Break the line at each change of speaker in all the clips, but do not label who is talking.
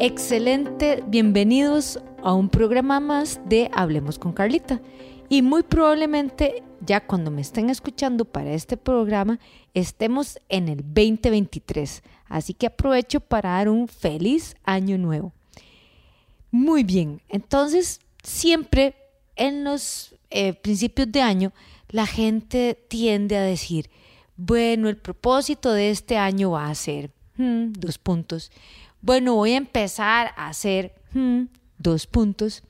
Excelente, bienvenidos a un programa más de Hablemos con Carlita. Y muy probablemente ya cuando me estén escuchando para este programa estemos en el 2023. Así que aprovecho para dar un feliz año nuevo. Muy bien, entonces siempre en los eh, principios de año la gente tiende a decir, bueno, el propósito de este año va a ser, hmm, dos puntos, bueno, voy a empezar a hacer, hmm, dos puntos,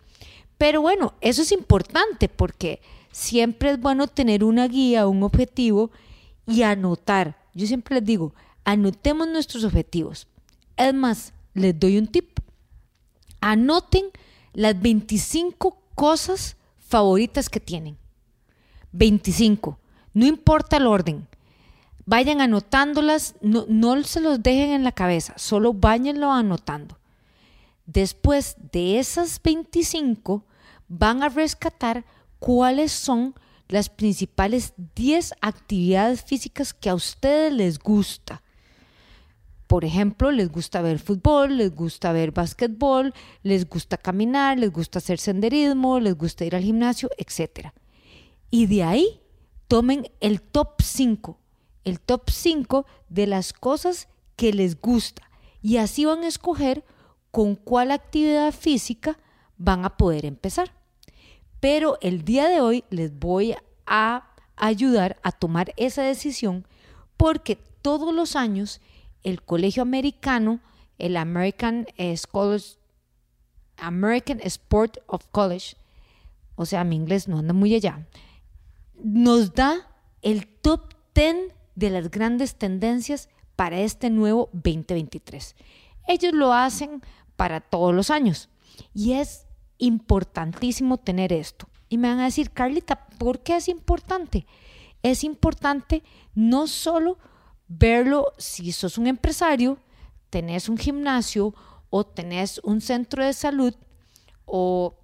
pero bueno, eso es importante porque siempre es bueno tener una guía, un objetivo y anotar. Yo siempre les digo, anotemos nuestros objetivos. Es más, les doy un tip. Anoten las 25 cosas favoritas que tienen. 25. No importa el orden. Vayan anotándolas, no, no se los dejen en la cabeza, solo váyanlo anotando. Después de esas 25, van a rescatar cuáles son las principales 10 actividades físicas que a ustedes les gusta. Por ejemplo, les gusta ver fútbol, les gusta ver básquetbol, les gusta caminar, les gusta hacer senderismo, les gusta ir al gimnasio, etc. Y de ahí tomen el top 5, el top 5 de las cosas que les gusta. Y así van a escoger con cuál actividad física van a poder empezar. Pero el día de hoy les voy a ayudar a tomar esa decisión porque todos los años el colegio americano, el American American Sport of College, o sea, mi inglés no anda muy allá, nos da el top 10 de las grandes tendencias para este nuevo 2023. Ellos lo hacen para todos los años y es importantísimo tener esto. Y me van a decir, Carlita, ¿por qué es importante? Es importante no solo verlo si sos un empresario, tenés un gimnasio o tenés un centro de salud o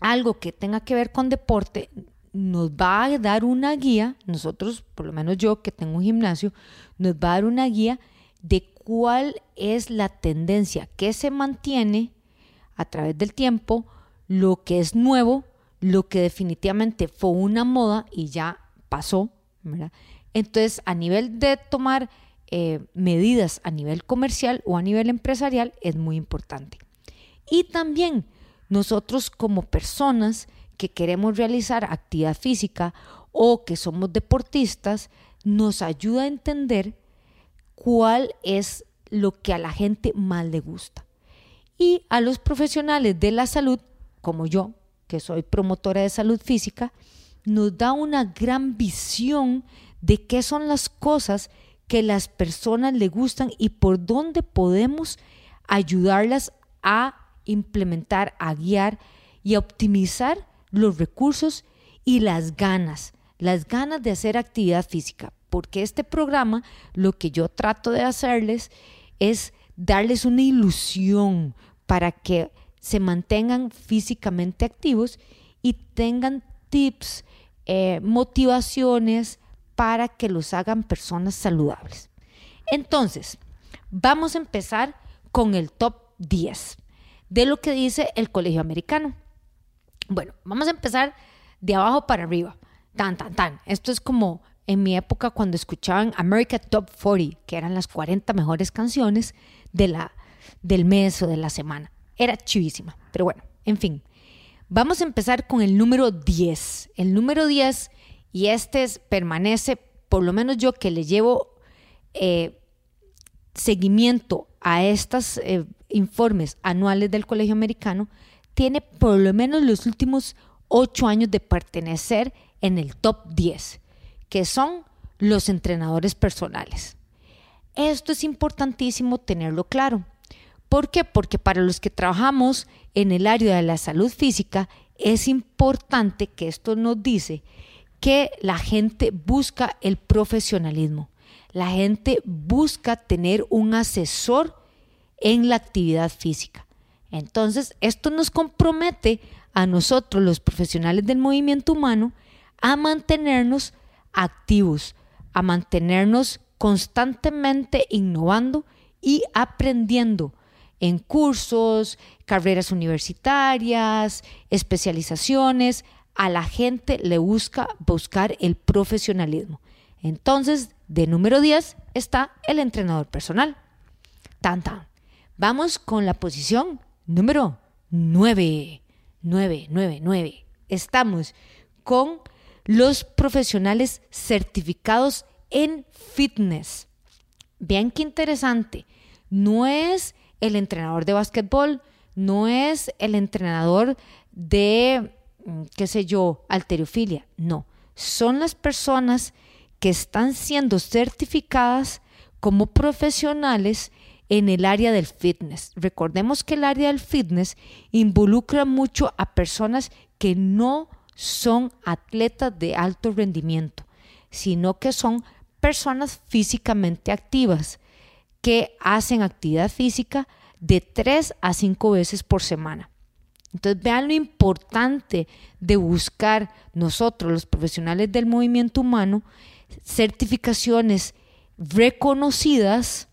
algo que tenga que ver con deporte, nos va a dar una guía, nosotros, por lo menos yo que tengo un gimnasio, nos va a dar una guía de cuál es la tendencia que se mantiene a través del tiempo, lo que es nuevo, lo que definitivamente fue una moda y ya pasó, Entonces, a nivel de tomar eh, medidas a nivel comercial o a nivel empresarial es muy importante. Y también nosotros como personas que queremos realizar actividad física o que somos deportistas, nos ayuda a entender cuál es lo que a la gente más le gusta. Y a los profesionales de la salud, como yo, que soy promotora de salud física, nos da una gran visión de qué son las cosas que las personas le gustan y por dónde podemos ayudarlas a implementar, a guiar y a optimizar los recursos y las ganas, las ganas de hacer actividad física. Porque este programa lo que yo trato de hacerles es darles una ilusión, para que se mantengan físicamente activos y tengan tips, eh, motivaciones para que los hagan personas saludables. Entonces, vamos a empezar con el top 10 de lo que dice el Colegio Americano. Bueno, vamos a empezar de abajo para arriba. Tan, tan, tan. Esto es como en mi época cuando escuchaban America Top 40, que eran las 40 mejores canciones de la, del mes o de la semana. Era chivísima, pero bueno, en fin. Vamos a empezar con el número 10. El número 10, y este permanece, por lo menos yo que le llevo eh, seguimiento a estos eh, informes anuales del Colegio Americano, tiene por lo menos los últimos ocho años de pertenecer en el top 10, que son los entrenadores personales. Esto es importantísimo tenerlo claro. ¿Por qué? Porque para los que trabajamos en el área de la salud física, es importante que esto nos dice que la gente busca el profesionalismo. La gente busca tener un asesor en la actividad física. Entonces, esto nos compromete a nosotros, los profesionales del movimiento humano, a mantenernos activos, a mantenernos constantemente innovando y aprendiendo en cursos, carreras universitarias, especializaciones. A la gente le busca buscar el profesionalismo. Entonces, de número 10 está el entrenador personal. Tan, tan. Vamos con la posición número 9. 9, 9, 9. Estamos con los profesionales certificados en fitness. Vean qué interesante. No es el entrenador de básquetbol, no es el entrenador de, mm, qué sé yo, alterofilia. No, son las personas que están siendo certificadas como profesionales en el área del fitness. Recordemos que el área del fitness involucra mucho a personas que no son atletas de alto rendimiento, sino que son personas físicamente activas que hacen actividad física de tres a cinco veces por semana. Entonces vean lo importante de buscar nosotros, los profesionales del movimiento humano, certificaciones reconocidas,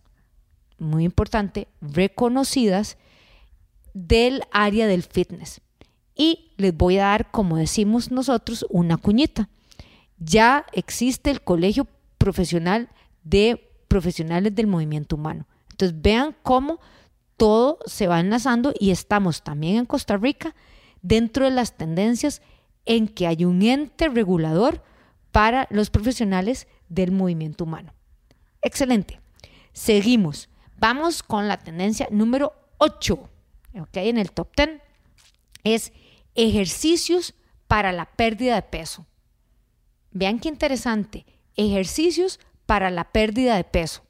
muy importante, reconocidas del área del fitness. Y les voy a dar, como decimos nosotros, una cuñita. Ya existe el Colegio Profesional de Profesionales del Movimiento Humano. Entonces vean cómo todo se va enlazando y estamos también en Costa Rica dentro de las tendencias en que hay un ente regulador para los profesionales del movimiento humano. Excelente. Seguimos. Vamos con la tendencia número 8. En el top 10 es ejercicios para la pérdida de peso. Vean qué interesante. Ejercicios para la pérdida de peso.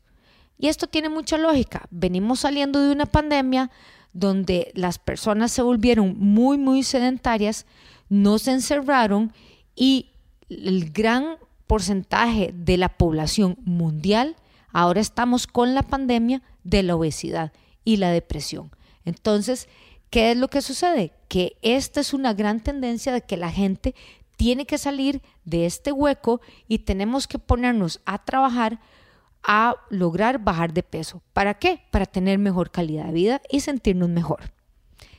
Y esto tiene mucha lógica. Venimos saliendo de una pandemia donde las personas se volvieron muy, muy sedentarias, no se encerraron y el gran porcentaje de la población mundial, ahora estamos con la pandemia de la obesidad y la depresión. Entonces, ¿qué es lo que sucede? Que esta es una gran tendencia de que la gente tiene que salir de este hueco y tenemos que ponernos a trabajar a lograr bajar de peso. ¿Para qué? Para tener mejor calidad de vida y sentirnos mejor.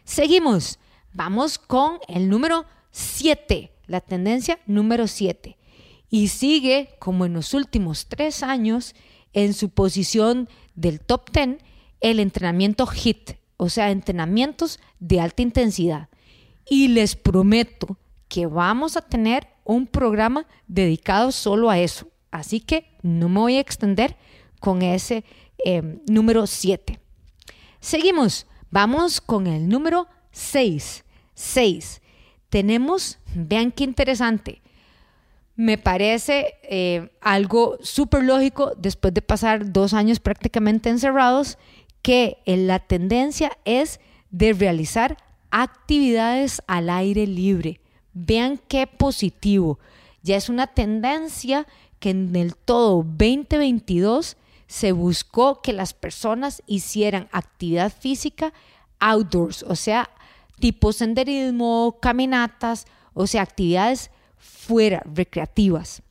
Seguimos. Vamos con el número 7, la tendencia número 7. Y sigue, como en los últimos tres años, en su posición del top 10, el entrenamiento HIT, o sea, entrenamientos de alta intensidad. Y les prometo que vamos a tener un programa dedicado solo a eso. Así que no me voy a extender con ese eh, número 7. Seguimos, vamos con el número 6. 6. Tenemos, vean qué interesante, me parece eh, algo súper lógico después de pasar dos años prácticamente encerrados, que la tendencia es de realizar actividades al aire libre. Vean qué positivo. Ya es una tendencia que en el todo 2022 se buscó que las personas hicieran actividad física outdoors, o sea, tipo senderismo, caminatas, o sea, actividades fuera, recreativas.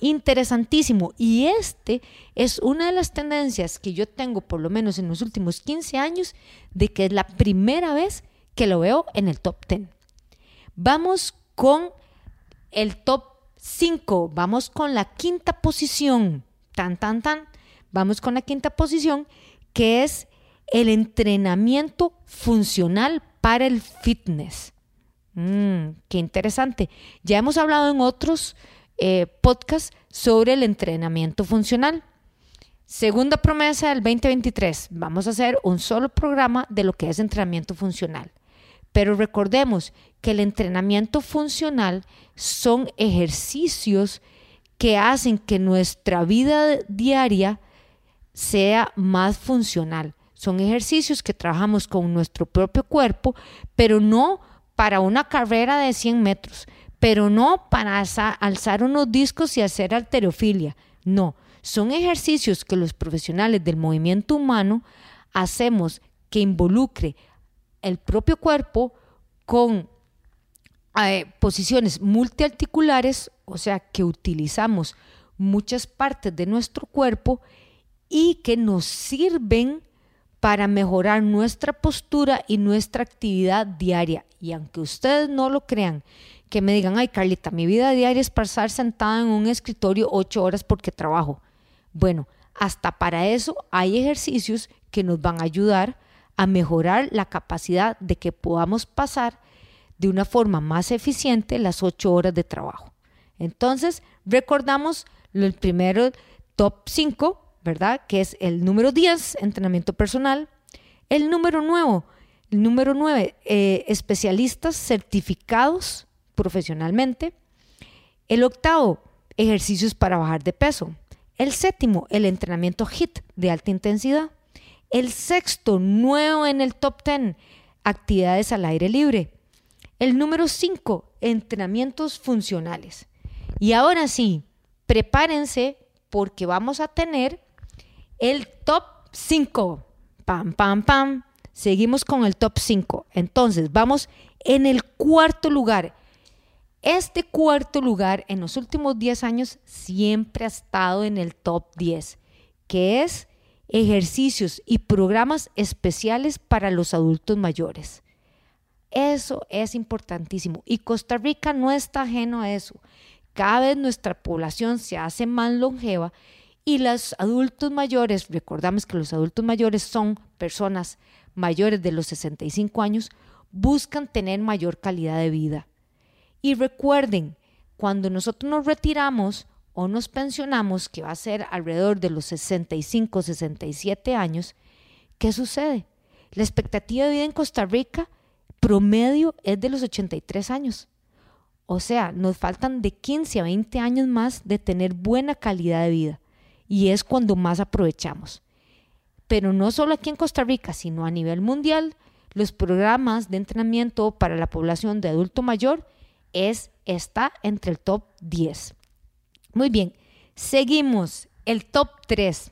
Interesantísimo. Y este es una de las tendencias que yo tengo, por lo menos en los últimos 15 años, de que es la primera vez que lo veo en el top 10. Vamos con el top 5. Vamos con la quinta posición. Tan, tan, tan. Vamos con la quinta posición, que es el entrenamiento funcional para el fitness. Mm, qué interesante. Ya hemos hablado en otros eh, podcasts sobre el entrenamiento funcional. Segunda promesa del 2023, vamos a hacer un solo programa de lo que es entrenamiento funcional. Pero recordemos que el entrenamiento funcional son ejercicios que hacen que nuestra vida diaria sea más funcional. Son ejercicios que trabajamos con nuestro propio cuerpo, pero no para una carrera de 100 metros, pero no para alzar unos discos y hacer alterofilia. No, son ejercicios que los profesionales del movimiento humano hacemos que involucre el propio cuerpo con eh, posiciones multiarticulares, o sea, que utilizamos muchas partes de nuestro cuerpo y que nos sirven para mejorar nuestra postura y nuestra actividad diaria. Y aunque ustedes no lo crean, que me digan, ay Carlita, mi vida diaria es pasar sentada en un escritorio ocho horas porque trabajo. Bueno, hasta para eso hay ejercicios que nos van a ayudar a mejorar la capacidad de que podamos pasar de una forma más eficiente las ocho horas de trabajo. Entonces, recordamos el primero top 5, ¿verdad? Que es el número 10, entrenamiento personal. El número 9, el número 9, eh, especialistas certificados profesionalmente. El octavo, ejercicios para bajar de peso. El séptimo, el entrenamiento HIT de alta intensidad. El sexto, nuevo en el top 10, actividades al aire libre. El número 5, entrenamientos funcionales. Y ahora sí, prepárense porque vamos a tener el top 5. Pam, pam, pam. Seguimos con el top 5. Entonces, vamos en el cuarto lugar. Este cuarto lugar en los últimos 10 años siempre ha estado en el top 10, que es ejercicios y programas especiales para los adultos mayores. Eso es importantísimo y Costa Rica no está ajeno a eso. Cada vez nuestra población se hace más longeva y los adultos mayores, recordamos que los adultos mayores son personas mayores de los 65 años, buscan tener mayor calidad de vida. Y recuerden, cuando nosotros nos retiramos o nos pensionamos, que va a ser alrededor de los 65, 67 años, ¿qué sucede? La expectativa de vida en Costa Rica promedio es de los 83 años. O sea, nos faltan de 15 a 20 años más de tener buena calidad de vida y es cuando más aprovechamos. Pero no solo aquí en Costa Rica, sino a nivel mundial, los programas de entrenamiento para la población de adulto mayor es, está entre el top 10. Muy bien, seguimos. El top 3.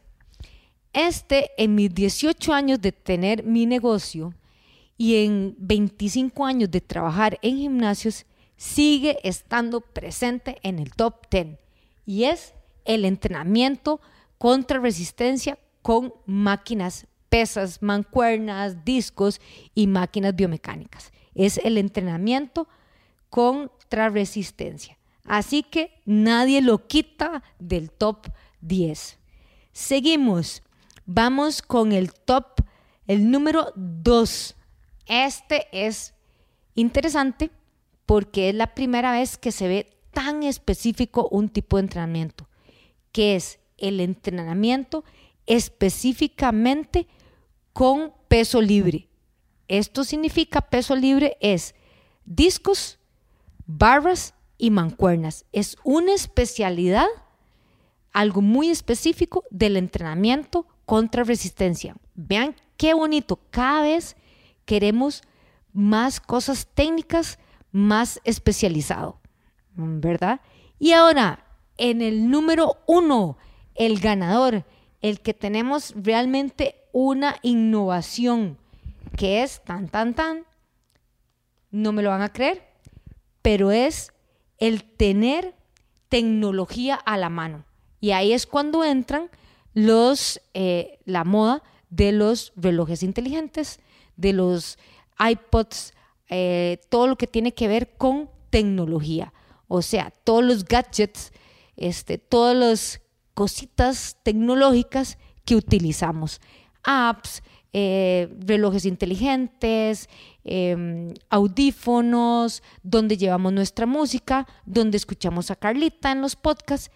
Este, en mis 18 años de tener mi negocio y en 25 años de trabajar en gimnasios, sigue estando presente en el top 10 y es el entrenamiento contra resistencia con máquinas, pesas, mancuernas, discos y máquinas biomecánicas. Es el entrenamiento contra resistencia. Así que nadie lo quita del top 10. Seguimos. Vamos con el top, el número 2. Este es interesante porque es la primera vez que se ve tan específico un tipo de entrenamiento, que es el entrenamiento específicamente con peso libre. Esto significa peso libre es discos, barras y mancuernas. Es una especialidad, algo muy específico del entrenamiento contra resistencia. Vean qué bonito, cada vez queremos más cosas técnicas más especializado, ¿verdad? Y ahora, en el número uno, el ganador, el que tenemos realmente una innovación, que es tan, tan, tan, no me lo van a creer, pero es el tener tecnología a la mano. Y ahí es cuando entran los, eh, la moda de los relojes inteligentes, de los iPods, eh, todo lo que tiene que ver con tecnología. O sea, todos los gadgets, este, todas las cositas tecnológicas que utilizamos. Apps, eh, relojes inteligentes, em, audífonos, donde llevamos nuestra música, donde escuchamos a Carlita en los podcasts.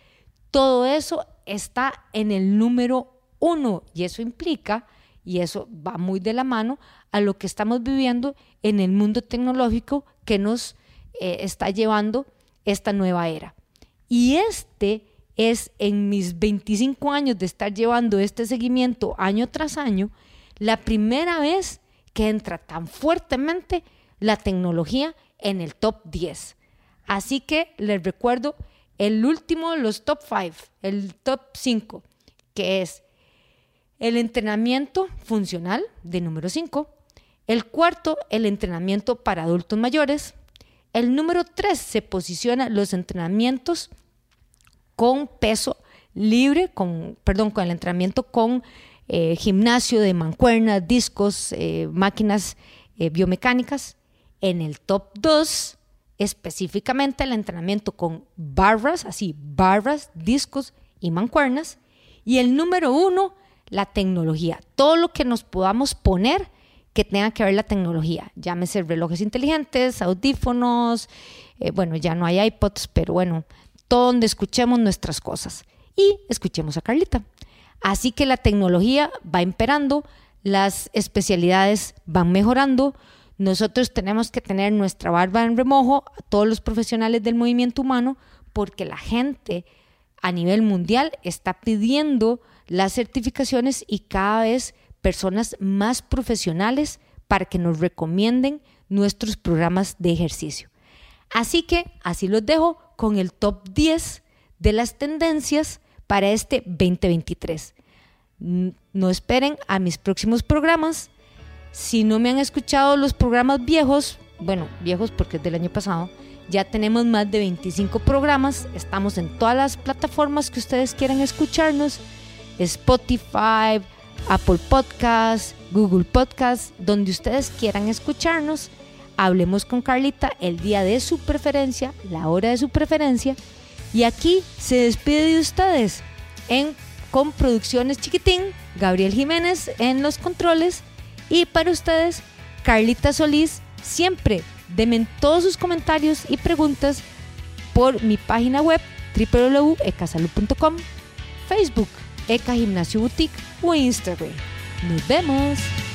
Todo eso está en el número uno y eso implica, y eso va muy de la mano, a lo que estamos viviendo en el mundo tecnológico que nos eh, está llevando esta nueva era. Y este es en mis 25 años de estar llevando este seguimiento año tras año, la primera vez que entra tan fuertemente la tecnología en el top 10. Así que les recuerdo el último de los top 5, el top 5, que es el entrenamiento funcional de número 5, el cuarto, el entrenamiento para adultos mayores. El número tres se posiciona los entrenamientos con peso libre, con, perdón, con el entrenamiento con eh, gimnasio de mancuernas, discos, eh, máquinas eh, biomecánicas. En el top 2, específicamente el entrenamiento con barras, así, barras, discos y mancuernas. Y el número 1, la tecnología. Todo lo que nos podamos poner que tenga que ver la tecnología. Llámese relojes inteligentes, audífonos, bueno, ya no hay iPods, pero bueno, todo donde escuchemos nuestras cosas. Y escuchemos a Carlita. Así que la tecnología va imperando, las especialidades van mejorando. Nosotros tenemos que tener nuestra barba en remojo, todos los profesionales del movimiento humano, porque la gente a nivel mundial está pidiendo las certificaciones y cada vez personas más profesionales para que nos recomienden nuestros programas de ejercicio. Así que así los dejo con el top 10 de las tendencias para este 2023. No esperen a mis próximos programas. Si no me han escuchado los programas viejos, bueno, viejos porque es del año pasado, ya tenemos más de 25 programas. Estamos en todas las plataformas que ustedes quieran escucharnos. Spotify, Apple Podcasts, Google Podcasts, donde ustedes quieran escucharnos. Hablemos con Carlita el día de su preferencia, la hora de su preferencia. Y aquí se despide de ustedes en, con Producciones Chiquitín, Gabriel Jiménez en los controles. Y para ustedes, Carlita Solís, siempre denme todos sus comentarios y preguntas por mi página web www.ecasalud.com, Facebook, Eca Gimnasio Boutique o Instagram. Nos vemos.